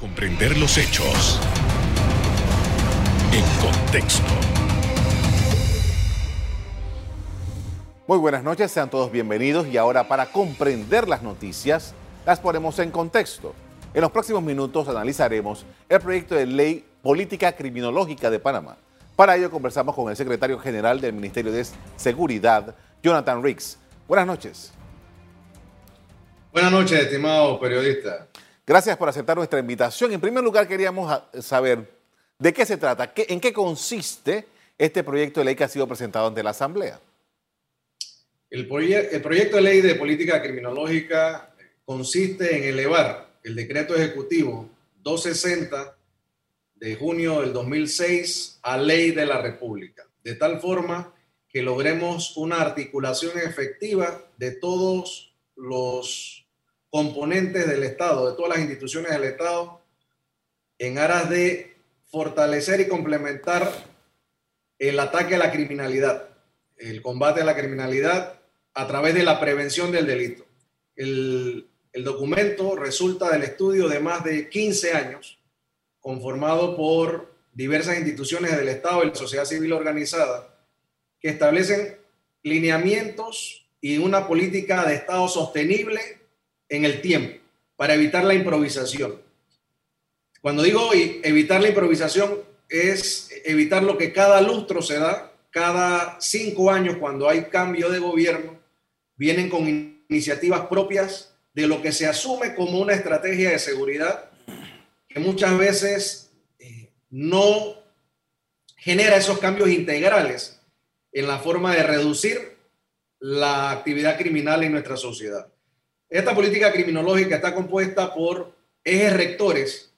Comprender los hechos en contexto. Muy buenas noches, sean todos bienvenidos y ahora para comprender las noticias las ponemos en contexto. En los próximos minutos analizaremos el proyecto de ley política criminológica de Panamá. Para ello conversamos con el secretario general del Ministerio de Seguridad, Jonathan Riggs. Buenas noches. Buenas noches, estimado periodista. Gracias por aceptar nuestra invitación. En primer lugar, queríamos saber de qué se trata, en qué consiste este proyecto de ley que ha sido presentado ante la Asamblea. El, el proyecto de ley de política criminológica consiste en elevar el decreto ejecutivo 260 de junio del 2006 a ley de la República, de tal forma que logremos una articulación efectiva de todos los componentes del Estado, de todas las instituciones del Estado, en aras de fortalecer y complementar el ataque a la criminalidad, el combate a la criminalidad a través de la prevención del delito. El, documento resulta del estudio de más de 15 años, conformado por diversas instituciones del Estado y la sociedad civil organizada, que establecen lineamientos y una política de Estado sostenible en el tiempo para evitar la improvisación. Cuando digo evitar la improvisación es evitar lo que cada lustro se da, cada cinco años cuando hay cambio de gobierno, vienen con iniciativas propias de lo que se asume como una estrategia de seguridad que muchas veces eh, no genera esos cambios integrales en la forma de reducir la actividad criminal en nuestra sociedad. Esta política criminológica está compuesta por ejes rectores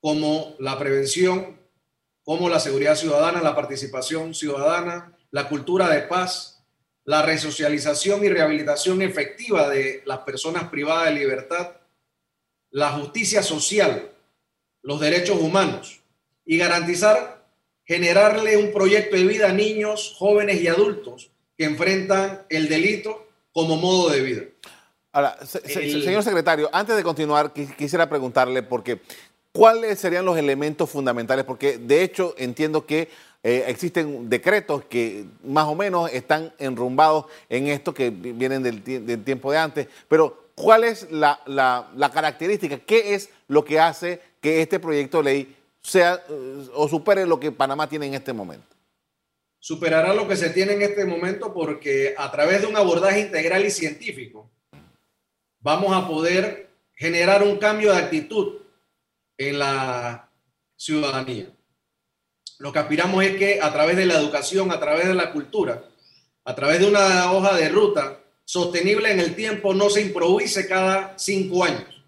como la prevención, como la seguridad ciudadana, la participación ciudadana, la cultura de paz, la resocialización y rehabilitación efectiva de las personas privadas de libertad, la justicia social, los derechos humanos y garantizar generarle un proyecto de vida a niños, jóvenes y adultos que enfrentan el delito como modo de vida. Ahora, señor secretario, antes de continuar, quisiera preguntarle, porque ¿cuáles serían los elementos fundamentales? Porque de hecho entiendo que eh, existen decretos que más o menos están enrumbados en esto, que vienen del, tiempo de antes, pero ¿cuál es la, característica? ¿Qué es lo que hace que este proyecto de ley sea eh, o supere lo que Panamá tiene en este momento? Superará lo que se tiene en este momento porque a través de un abordaje integral y científico, vamos a poder generar un cambio de actitud en la ciudadanía. Lo que aspiramos es que a través de la educación, a través de la cultura, a través de una hoja de ruta sostenible en el tiempo, no se improvise cada cinco años.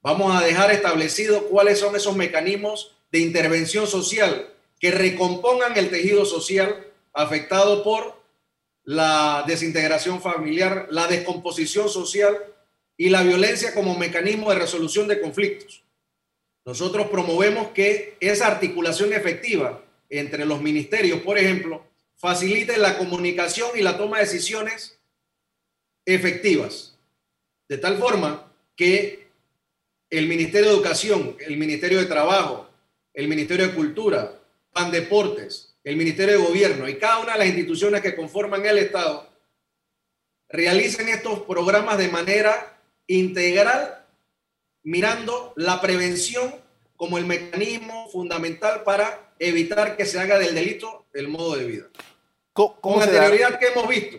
Vamos a dejar establecido cuáles son esos mecanismos de intervención social que recompongan el tejido social afectado por la desintegración familiar, la descomposición social y la violencia como mecanismo de resolución de conflictos. Nosotros promovemos que esa articulación efectiva entre los ministerios, por ejemplo, facilite la comunicación y la toma de decisiones efectivas, de tal forma que el Ministerio de Educación, el Ministerio de Trabajo, el Ministerio de Cultura, PAN Deportes, el Ministerio de Gobierno y cada una de las instituciones que conforman el Estado realicen estos programas de manera integral mirando la prevención como el mecanismo fundamental para evitar que se haga del delito el modo de vida. ¿Cómo, con anterioridad que hemos visto.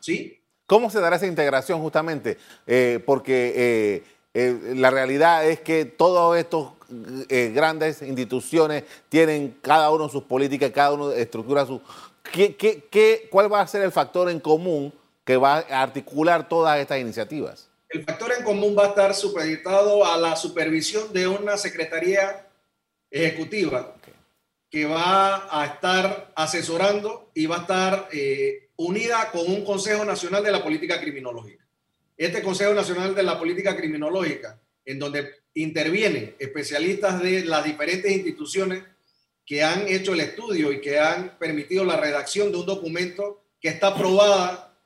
¿sí? ¿Cómo se dará esa integración justamente? Eh, porque eh, eh, la realidad es que todos estos grandes instituciones tienen cada uno sus políticas, cada uno estructura su... ¿Qué, qué, cuál va a ser el factor en común que va a articular todas estas iniciativas? El factor en común va a estar supeditado a la supervisión de una secretaría ejecutiva que va a estar asesorando y va a estar eh, unida con un Consejo Nacional de la Política Criminológica. Este Consejo Nacional de la Política Criminológica, en donde intervienen especialistas de las diferentes instituciones que han hecho el estudio y que han permitido la redacción de un documento que está aprobada,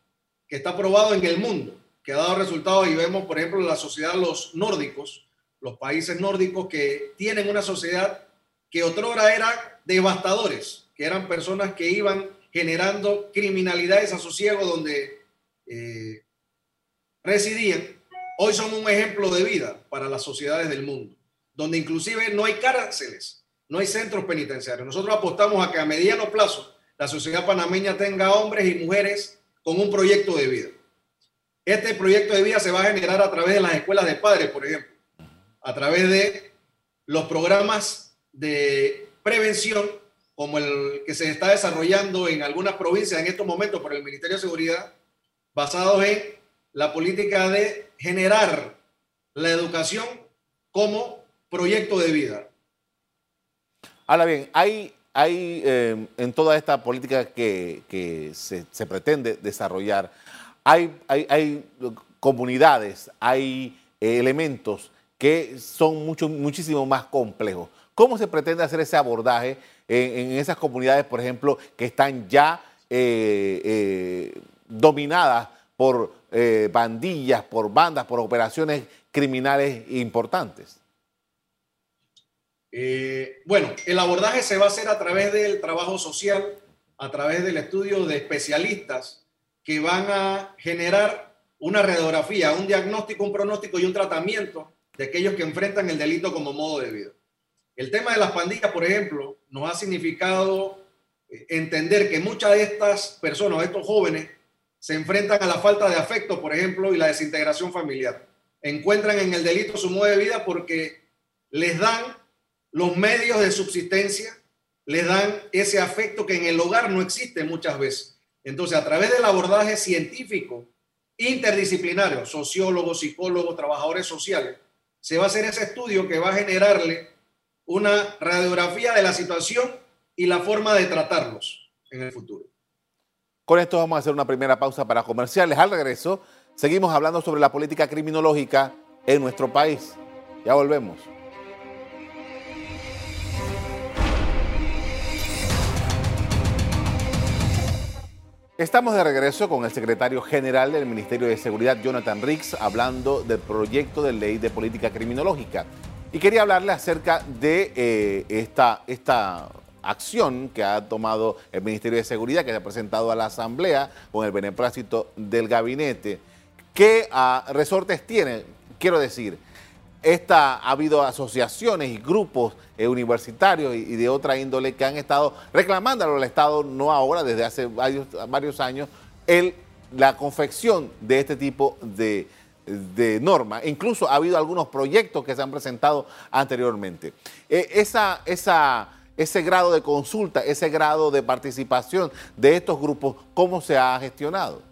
que está aprobado en el mundo que ha dado resultados y vemos, por ejemplo, la sociedad los nórdicos, los países nórdicos que tienen una sociedad que otrora era devastadores, que eran personas que iban generando criminalidad y desasosiego donde eh, residían, hoy son un ejemplo de vida para las sociedades del mundo, donde inclusive no hay cárceles, no hay centros penitenciarios. Nosotros apostamos a que a mediano plazo la sociedad panameña tenga hombres y mujeres con un proyecto de vida. Este proyecto de vida se va a generar a través de las escuelas de padres, por ejemplo, a través de los programas de prevención, como el que se está desarrollando en algunas provincias en estos momentos por el Ministerio de Seguridad, basados en la política de generar la educación como proyecto de vida. Ahora bien, hay, hay eh, en toda esta política que, se, se, pretende desarrollar, hay, hay, comunidades, hay eh, elementos que son mucho, muchísimo más complejos. ¿Cómo se pretende hacer ese abordaje en, esas comunidades, por ejemplo, que están ya eh, dominadas por bandillas, por bandas, por operaciones criminales importantes? Eh, bueno, el abordaje se va a hacer a través del trabajo social, a través del estudio de especialistas que van a generar una radiografía, un diagnóstico, un pronóstico y un tratamiento de aquellos que enfrentan el delito como modo de vida. El tema de las pandillas, por ejemplo, nos ha significado eh, entender que muchas de estas personas, estos jóvenes, se enfrentan a la falta de afecto, por ejemplo, y la desintegración familiar. Encuentran en el delito su modo de vida porque les dan los medios de subsistencia le dan ese afecto que en el hogar no existe muchas veces. Entonces, a través del abordaje científico, interdisciplinario, sociólogos, psicólogos, trabajadores sociales, se va a hacer ese estudio que va a generarle una radiografía de la situación y la forma de tratarlos en el futuro. Con esto vamos a hacer una primera pausa para comerciales. Al regreso, seguimos hablando sobre la política criminológica en nuestro país. Ya volvemos. Estamos de regreso con el secretario general del Ministerio de Seguridad, Jonathan Riggs, hablando del proyecto de ley de política criminológica. Y quería hablarle acerca de eh, esta, esta acción que ha tomado el Ministerio de Seguridad, que se ha presentado a la Asamblea con el beneplácito del gabinete. ¿Qué ah, resortes tiene? Quiero decir, esta, ha habido asociaciones y grupos eh, universitarios y, de otra índole que han estado reclamando al Estado, no ahora, desde hace varios, años, la confección de este tipo de, de normas. Incluso ha habido algunos proyectos que se han presentado anteriormente. Eh, esa, ese grado de consulta, ese grado de participación de estos grupos, ¿cómo se ha gestionado?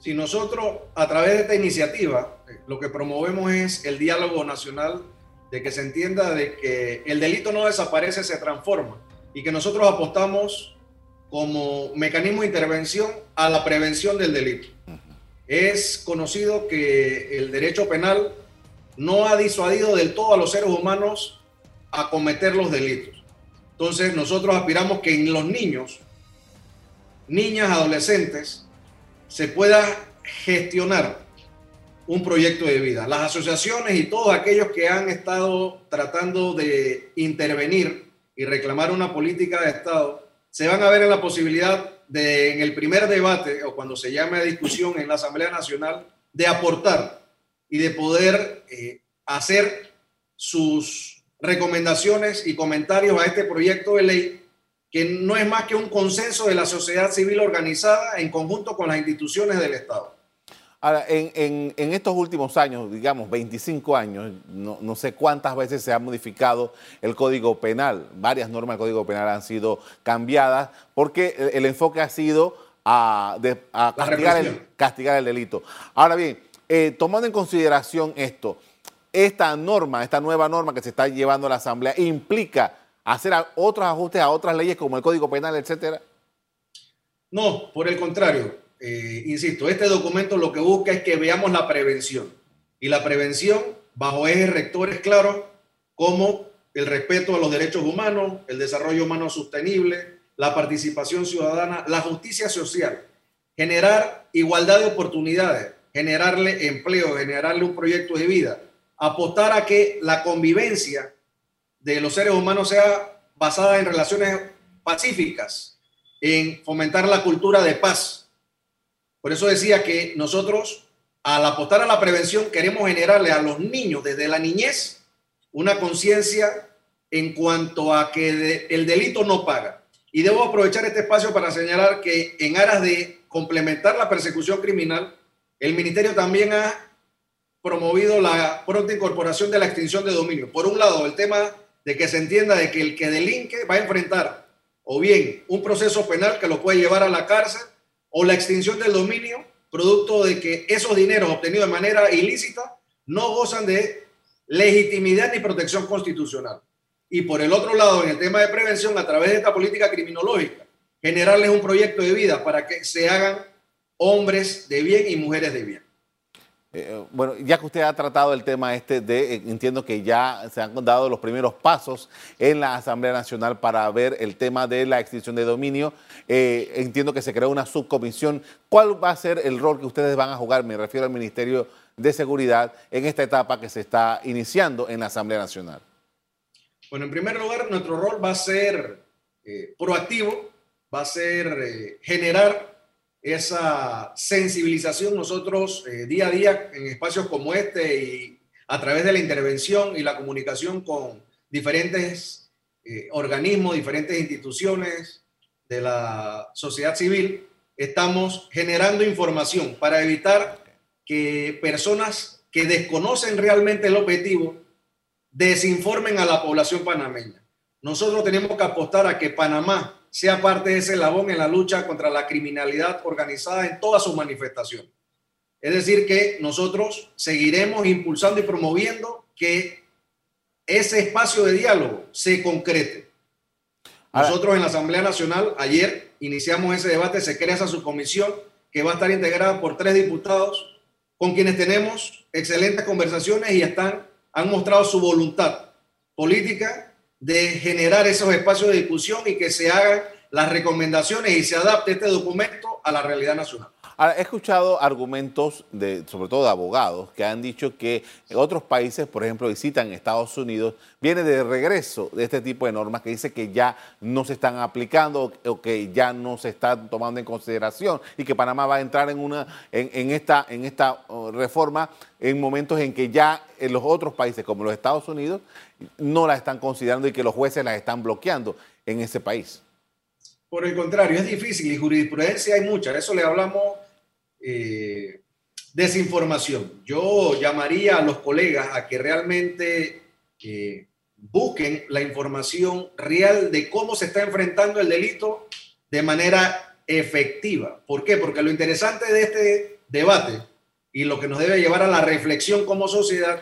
Si nosotros, a través de esta iniciativa, lo que promovemos es el diálogo nacional, de que se entienda de que el delito no desaparece, se transforma, y que nosotros apostamos como mecanismo de intervención a la prevención del delito. Es conocido que el derecho penal no ha disuadido del todo a los seres humanos a cometer los delitos. Entonces nosotros aspiramos que en los niños, niñas, adolescentes, se pueda gestionar un proyecto de vida. Las asociaciones y todos aquellos que han estado tratando de intervenir y reclamar una política de Estado, se van a ver en la posibilidad de, en el primer debate o cuando se llame a discusión en la Asamblea Nacional, de aportar y de poder eh, hacer sus recomendaciones y comentarios a este proyecto de ley que no es más que un consenso de la sociedad civil organizada en conjunto con las instituciones del Estado. Ahora, en, estos últimos años, digamos 25 años, no, sé cuántas veces se ha modificado el Código Penal. Varias normas del Código Penal han sido cambiadas porque el, enfoque ha sido a, castigar, el, delito. Ahora bien, eh, tomando en consideración esto, esta norma, esta nueva norma que se está llevando a la Asamblea, implica hacer otros ajustes a otras leyes como el Código Penal, etcétera? No, por el contrario. Eh, insisto, este documento lo que busca es que veamos la prevención. Y la prevención bajo ejes rectores claros como el respeto a los derechos humanos, el desarrollo humano sostenible, la participación ciudadana, la justicia social, generar igualdad de oportunidades, generarle empleo, generarle un proyecto de vida apostar a que la convivencia de los seres humanos sea basada en relaciones pacíficas, en fomentar la cultura de paz. Por eso decía que nosotros, al apostar a la prevención, queremos generarle a los niños desde la niñez una conciencia en cuanto a que el delito no paga. Y debo aprovechar este espacio para señalar que en aras de complementar la persecución criminal, el ministerio también ha promovido la pronta incorporación de la extinción de dominio. Por un lado, el tema de que se entienda de que el que delinque va a enfrentar o bien un proceso penal que lo puede llevar a la cárcel o la extinción del dominio, producto de que esos dineros obtenidos de manera ilícita no gozan de legitimidad ni protección constitucional. Y por el otro lado, en el tema de prevención, a través de esta política criminológica, generarles un proyecto de vida para que se hagan hombres de bien y mujeres de bien. Eh, bueno, ya que usted ha tratado el tema este de, eh, entiendo que ya se han dado los primeros pasos en la Asamblea Nacional para ver el tema de la extinción de dominio. Eh, entiendo que se creó una subcomisión. ¿Cuál va a ser el rol que ustedes van a jugar? Me refiero al Ministerio de Seguridad en esta etapa que se está iniciando en la Asamblea Nacional. Bueno, en primer lugar, nuestro rol va a ser proactivo, va a ser generar esa sensibilización nosotros eh, día a día en espacios como este y a través de la intervención y la comunicación con diferentes eh, organismos, diferentes instituciones de la sociedad civil, estamos generando información para evitar que personas que desconocen realmente el objetivo desinformen a la población panameña. Nosotros tenemos que apostar a que Panamá sea parte de ese labón en la lucha contra la criminalidad organizada en toda su manifestación. Es decir, que nosotros seguiremos impulsando y promoviendo que ese espacio de diálogo se concrete. Nosotros en la Asamblea Nacional ayer iniciamos ese debate, se crea esa subcomisión que va a estar integrada por tres diputados con quienes tenemos excelentes conversaciones y están, han mostrado su voluntad política de generar esos espacios de discusión y que se hagan las recomendaciones y se adapte este documento a la realidad nacional. Ahora, he escuchado argumentos, de, sobre todo de abogados, que han dicho que otros países, por ejemplo, visitan Estados Unidos, viene de regreso de este tipo de normas que dice que ya no se están aplicando o que ya no se están tomando en consideración y que Panamá va a entrar en, una, en, esta, en esta uh, reforma en momentos en que ya en los otros países, como los Estados Unidos, no la están considerando y que los jueces las están bloqueando en ese país. Por el contrario, es difícil y jurisprudencia hay mucha. Eso le hablamos eh, desinformación. Yo llamaría a los colegas a que realmente eh, busquen la información real de cómo se está enfrentando el delito de manera efectiva. ¿Por qué? Porque lo interesante de este debate y lo que nos debe llevar a la reflexión como sociedad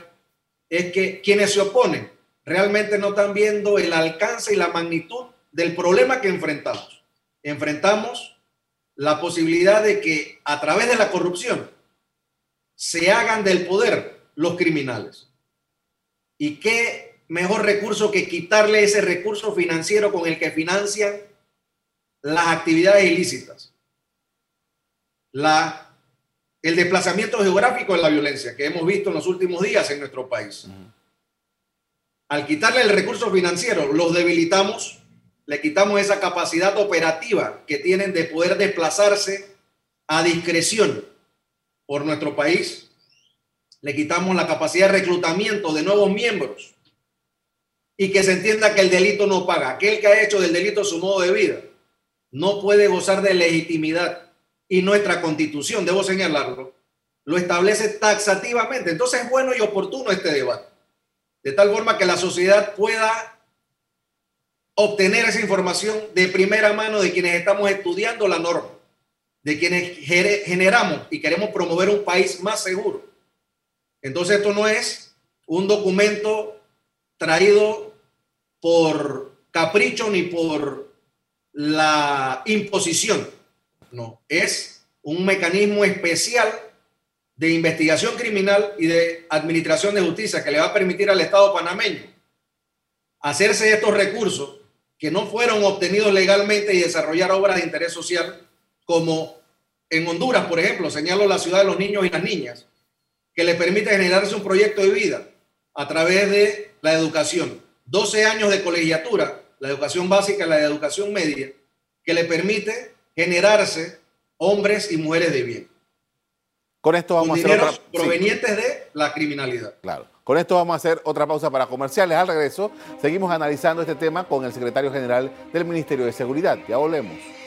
es que quienes se oponen realmente no están viendo el alcance y la magnitud del problema que enfrentamos. Enfrentamos la posibilidad de que a través de la corrupción se hagan del poder los criminales. ¿Y qué mejor recurso que quitarle ese recurso financiero con el que financian las actividades ilícitas? La, el desplazamiento geográfico de la violencia que hemos visto en los últimos días en nuestro país. Al quitarle el recurso financiero, los debilitamos le quitamos esa capacidad operativa que tienen de poder desplazarse a discreción por nuestro país. Le quitamos la capacidad de reclutamiento de nuevos miembros y que se entienda que el delito no paga. Aquel que ha hecho del delito su modo de vida no puede gozar de legitimidad y nuestra constitución, debo señalarlo, lo establece taxativamente. Entonces es bueno y oportuno este debate, de tal forma que la sociedad pueda obtener esa información de primera mano de quienes estamos estudiando la norma, de quienes generamos y queremos promover un país más seguro. Entonces esto no es un documento traído por capricho ni por la imposición. No, es un mecanismo especial de investigación criminal y de administración de justicia que le va a permitir al Estado panameño hacerse estos recursos que no fueron obtenidos legalmente y desarrollar obras de interés social, como en Honduras, por ejemplo, señalo la ciudad de los niños y las niñas, que le permite generarse un proyecto de vida a través de la educación. 12 años de colegiatura, la educación básica, la educación media, que le permite generarse hombres y mujeres de bien. Con esto vamos a hacer otra... provenientes de la criminalidad. Claro. Con esto vamos a hacer otra pausa para comerciales. Al regreso, seguimos analizando este tema con el secretario general del Ministerio de Seguridad. Ya volvemos.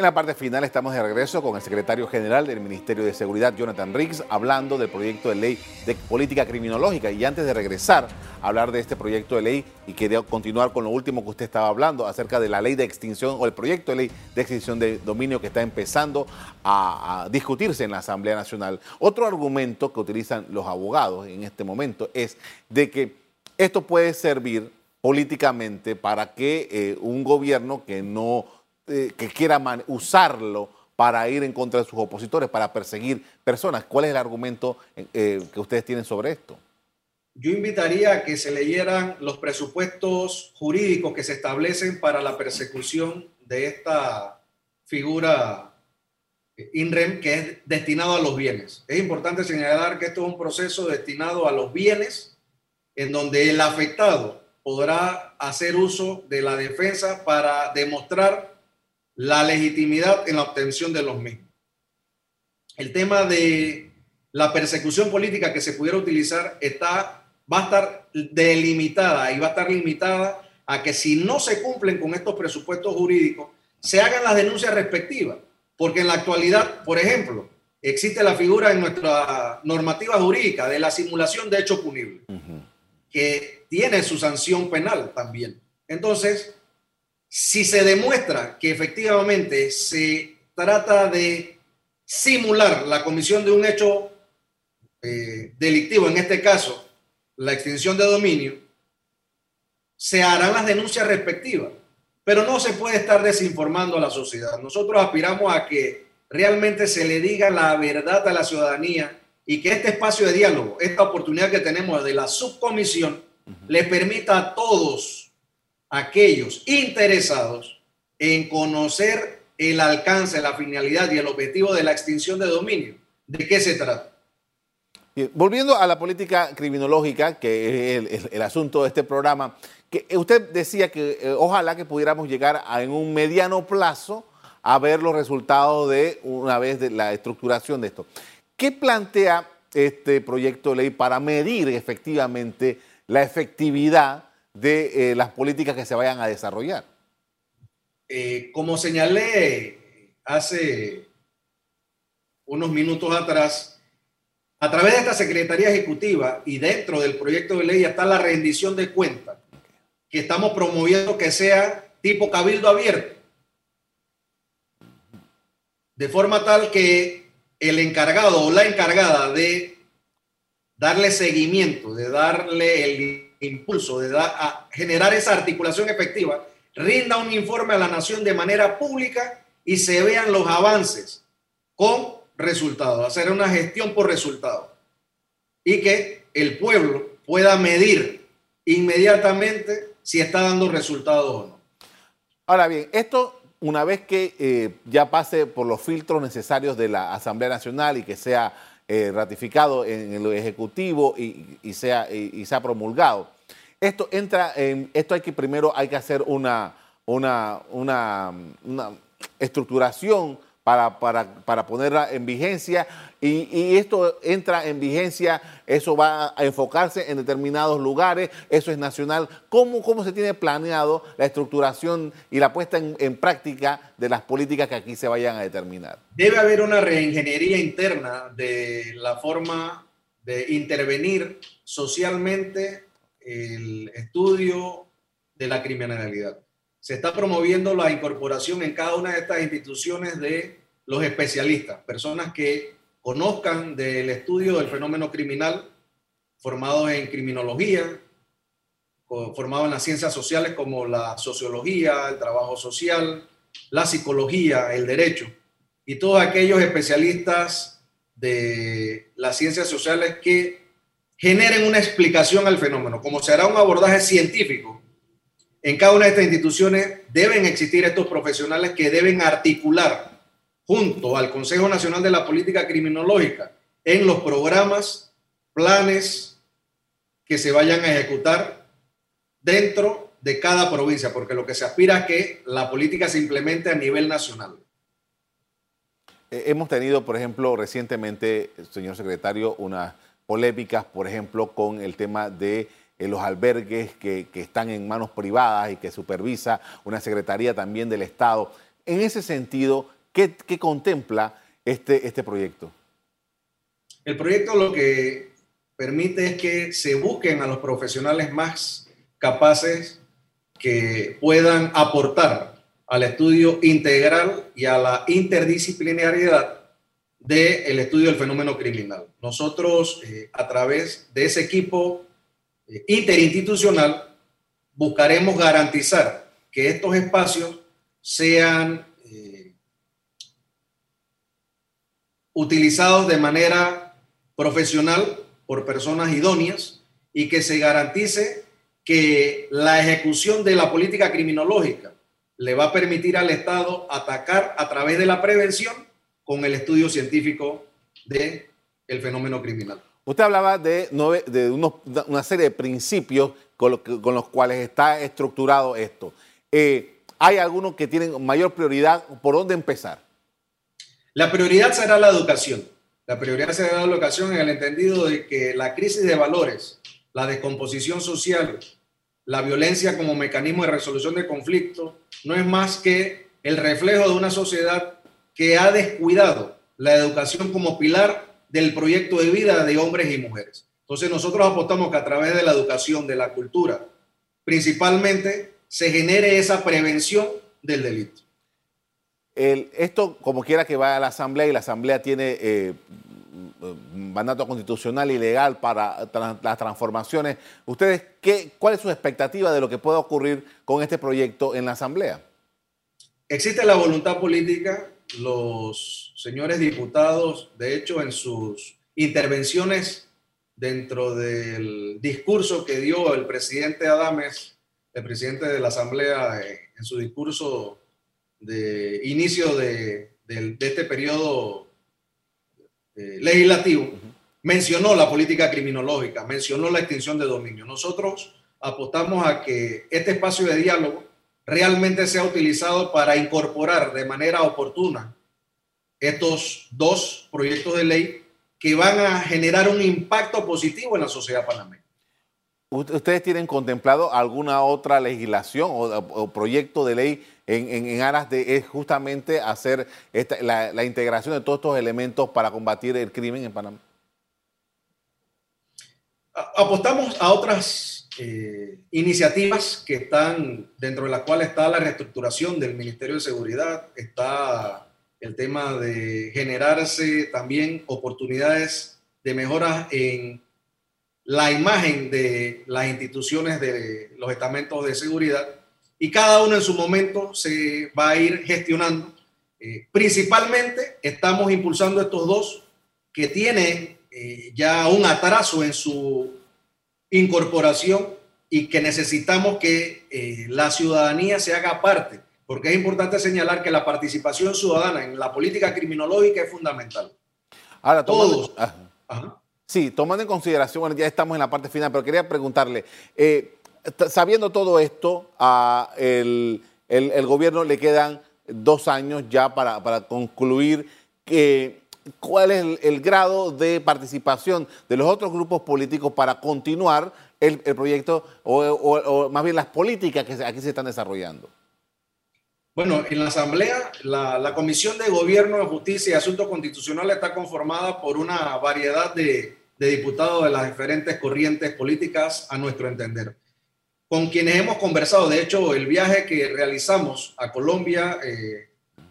En la parte final estamos de regreso con el secretario general del Ministerio de Seguridad, Jonathan Riggs, hablando del proyecto de ley de política criminológica. Y antes de regresar a hablar de este proyecto de ley, y quería continuar con lo último que usted estaba hablando acerca de la ley de extinción o el proyecto de ley de extinción de dominio que está empezando a, discutirse en la Asamblea Nacional. Otro argumento que utilizan los abogados en este momento es de que esto puede servir políticamente para que eh, un gobierno que no eh, que quiera usarlo para ir en contra de sus opositores, para perseguir personas. ¿Cuál es el argumento eh, que ustedes tienen sobre esto? Yo invitaría a que se leyeran los presupuestos jurídicos que se establecen para la persecución de esta figura eh, INREM que es destinado a los bienes. Es importante señalar que esto es un proceso destinado a los bienes en donde el afectado podrá hacer uso de la defensa para demostrar la legitimidad en la obtención de los mismos. El tema de la persecución política que se pudiera utilizar está, va a estar delimitada y va a estar limitada a que si no se cumplen con estos presupuestos jurídicos, se hagan las denuncias respectivas. Porque en la actualidad, por ejemplo, existe la figura en nuestra normativa jurídica de la simulación de hecho punible, que tiene su sanción penal también. Entonces, si se demuestra que efectivamente se trata de simular la comisión de un hecho eh, delictivo, en este caso la extinción de dominio, se harán las denuncias respectivas. Pero no se puede estar desinformando a la sociedad. Nosotros aspiramos a que realmente se le diga la verdad a la ciudadanía y que este espacio de diálogo, esta oportunidad que tenemos de la subcomisión, le permita a todos aquellos interesados en conocer el alcance, la finalidad y el objetivo de la extinción de dominio. ¿De qué se trata? Volviendo a la política criminológica, que es el, asunto de este programa, que usted decía que eh, ojalá que pudiéramos llegar a, en un mediano plazo a ver los resultados de una vez de la estructuración de esto. ¿Qué plantea este proyecto de ley para medir efectivamente la efectividad de eh, las políticas que se vayan a desarrollar? Eh, como señalé hace unos minutos atrás, a través de esta Secretaría Ejecutiva y dentro del proyecto de ley está la rendición de cuentas, que estamos promoviendo que sea tipo cabildo abierto, de forma tal que el encargado o la encargada de darle seguimiento, de darle el impulso de generar esa articulación efectiva, rinda un informe a la nación de manera pública y se vean los avances con resultados, hacer una gestión por resultados y que el pueblo pueda medir inmediatamente si está dando resultados o no. Ahora bien, esto una vez que eh, ya pase por los filtros necesarios de la Asamblea Nacional y que sea eh, ratificado en el Ejecutivo y, sea, y, sea promulgado. Esto entra en, esto hay que primero hay que hacer una, una, una, estructuración para, para, ponerla en vigencia y, y, esto entra en vigencia, eso va a enfocarse en determinados lugares, eso es nacional. ¿Cómo, cómo se tiene planeado la estructuración y la puesta en, en, práctica de las políticas que aquí se vayan a determinar? Debe haber una reingeniería interna de la forma de intervenir socialmente el estudio de la criminalidad. Se está promoviendo la incorporación en cada una de estas instituciones de los especialistas, personas que conozcan del estudio del fenómeno criminal, formados en criminología, formados en las ciencias sociales como la sociología, el trabajo social, la psicología, el derecho, y todos aquellos especialistas de las ciencias sociales que generen una explicación al fenómeno. Como se hará un abordaje científico, en cada una de estas instituciones deben existir estos profesionales que deben articular junto al Consejo Nacional de la Política Criminológica en los programas, planes que se vayan a ejecutar dentro de cada provincia, porque lo que se aspira es que la política se implemente a nivel nacional. Eh, hemos tenido, por ejemplo, recientemente, señor secretario, unas polémicas, por ejemplo, con el tema de eh, los albergues que, están en manos privadas y que supervisa una secretaría también del Estado. En ese sentido, ¿qué, contempla este, este proyecto? El proyecto lo que permite es que se busquen a los profesionales más capaces que puedan aportar al estudio integral y a la interdisciplinariedad del estudio del fenómeno criminal. Nosotros, eh, a través de ese equipo eh, interinstitucional, buscaremos garantizar que estos espacios sean eh, utilizados de manera profesional por personas idóneas y que se garantice que la ejecución de la política criminológica le va a permitir al Estado atacar a través de la prevención con el estudio científico del el fenómeno criminal. Usted hablaba de, de una serie de principios con, los cuales está estructurado esto. Eh, ¿Hay algunos que tienen mayor prioridad? ¿Por dónde empezar? La prioridad será la educación. La prioridad será la educación en el entendido de que la crisis de valores, la descomposición social, la violencia como mecanismo de resolución de conflictos, no es más que el reflejo de una sociedad que ha descuidado la educación como pilar del proyecto de vida de hombres y mujeres. Entonces nosotros apostamos que a través de la educación, de la cultura, principalmente se genere esa prevención del delito. Esto, como quiera que vaya a la Asamblea, y la Asamblea tiene eh, mandato constitucional y legal para las transformaciones, ¿ustedes qué, cuál es su expectativa de lo que pueda ocurrir con este proyecto en la Asamblea? Existe la voluntad política, los señores diputados, de hecho, en sus intervenciones dentro del discurso que dio el presidente Adames, el presidente de la Asamblea, eh, en su discurso de inicio de, este periodo eh, legislativo, mencionó la política criminológica, mencionó la extinción de dominio. Nosotros apostamos a que este espacio de diálogo realmente sea utilizado para incorporar de manera oportuna estos dos proyectos de ley que van a generar un impacto positivo en la sociedad panameña. ¿Ustedes tienen contemplado alguna otra legislación o, proyecto de ley en, aras de justamente hacer la, integración de todos estos elementos para combatir el crimen en Panamá? Apostamos a otras eh, iniciativas que están dentro de las cuales está la reestructuración del Ministerio de Seguridad, está el tema de generarse también oportunidades de mejora en la imagen de las instituciones de los estamentos de seguridad y cada uno en su momento se va a ir gestionando. Eh, principalmente estamos impulsando estos dos que tienen eh, ya un atraso en su incorporación y que necesitamos que eh, la ciudadanía se haga parte, porque es importante señalar que la participación ciudadana en la política criminológica es fundamental. Ahora, todos. Ah, sí, tomando en consideración, bueno, ya estamos en la parte final, pero quería preguntarle, eh, sabiendo todo esto, a el, gobierno le quedan dos años ya para, para concluir que cuál es el, grado de participación de los otros grupos políticos para continuar el, proyecto o, más bien las políticas que aquí se están desarrollando? Bueno, en la Asamblea, la, Comisión de Gobierno, de Justicia y Asuntos Constitucionales está conformada por una variedad de, diputados de las diferentes corrientes políticas, a nuestro entender, con quienes hemos conversado. De hecho, el viaje que realizamos a Colombia eh,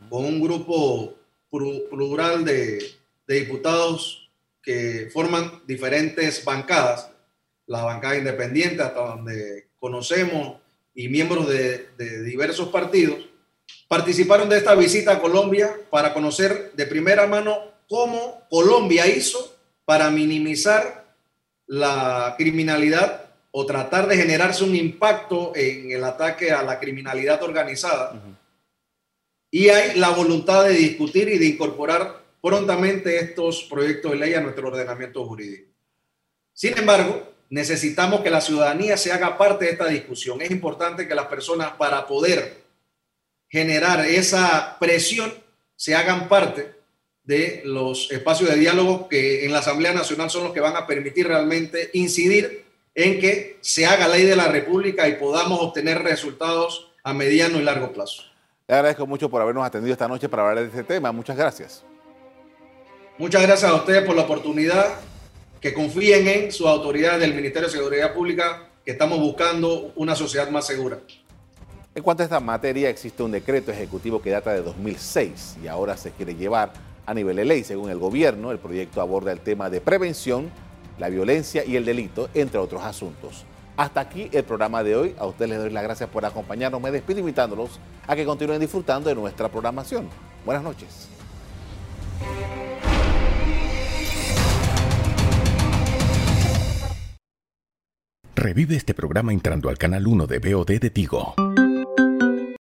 con un grupo plural de, diputados que forman diferentes bancadas, la bancada independiente, hasta donde conocemos, y miembros de, diversos partidos, participaron de esta visita a Colombia para conocer de primera mano cómo Colombia hizo para minimizar la criminalidad o tratar de generarse un impacto en el ataque a la criminalidad organizada y hay la voluntad de discutir y de incorporar prontamente estos proyectos de ley a nuestro ordenamiento jurídico. Sin embargo, necesitamos que la ciudadanía se haga parte de esta discusión. Es importante que las personas para poder generar esa presión se hagan parte de los espacios de diálogo que en la Asamblea Nacional son los que van a permitir realmente incidir en que se haga ley de la República y podamos obtener resultados a mediano y largo plazo. Le agradezco mucho por habernos atendido esta noche para hablar de este tema. Muchas gracias. Muchas gracias a ustedes por la oportunidad. Que confíen en su autoridad del Ministerio de Seguridad Pública, que estamos buscando una sociedad más segura. En cuanto a esta materia, existe un decreto ejecutivo que data de 2006 y ahora se quiere llevar a nivel de ley. Según el gobierno, el proyecto aborda el tema de prevención, la violencia y el delito, entre otros asuntos. Hasta aquí el programa de hoy. A ustedes les doy las gracias por acompañarnos. Me despido invitándolos a que continúen disfrutando de nuestra programación. Buenas noches. Revive este programa entrando al canal 1 de BOD de Tigo.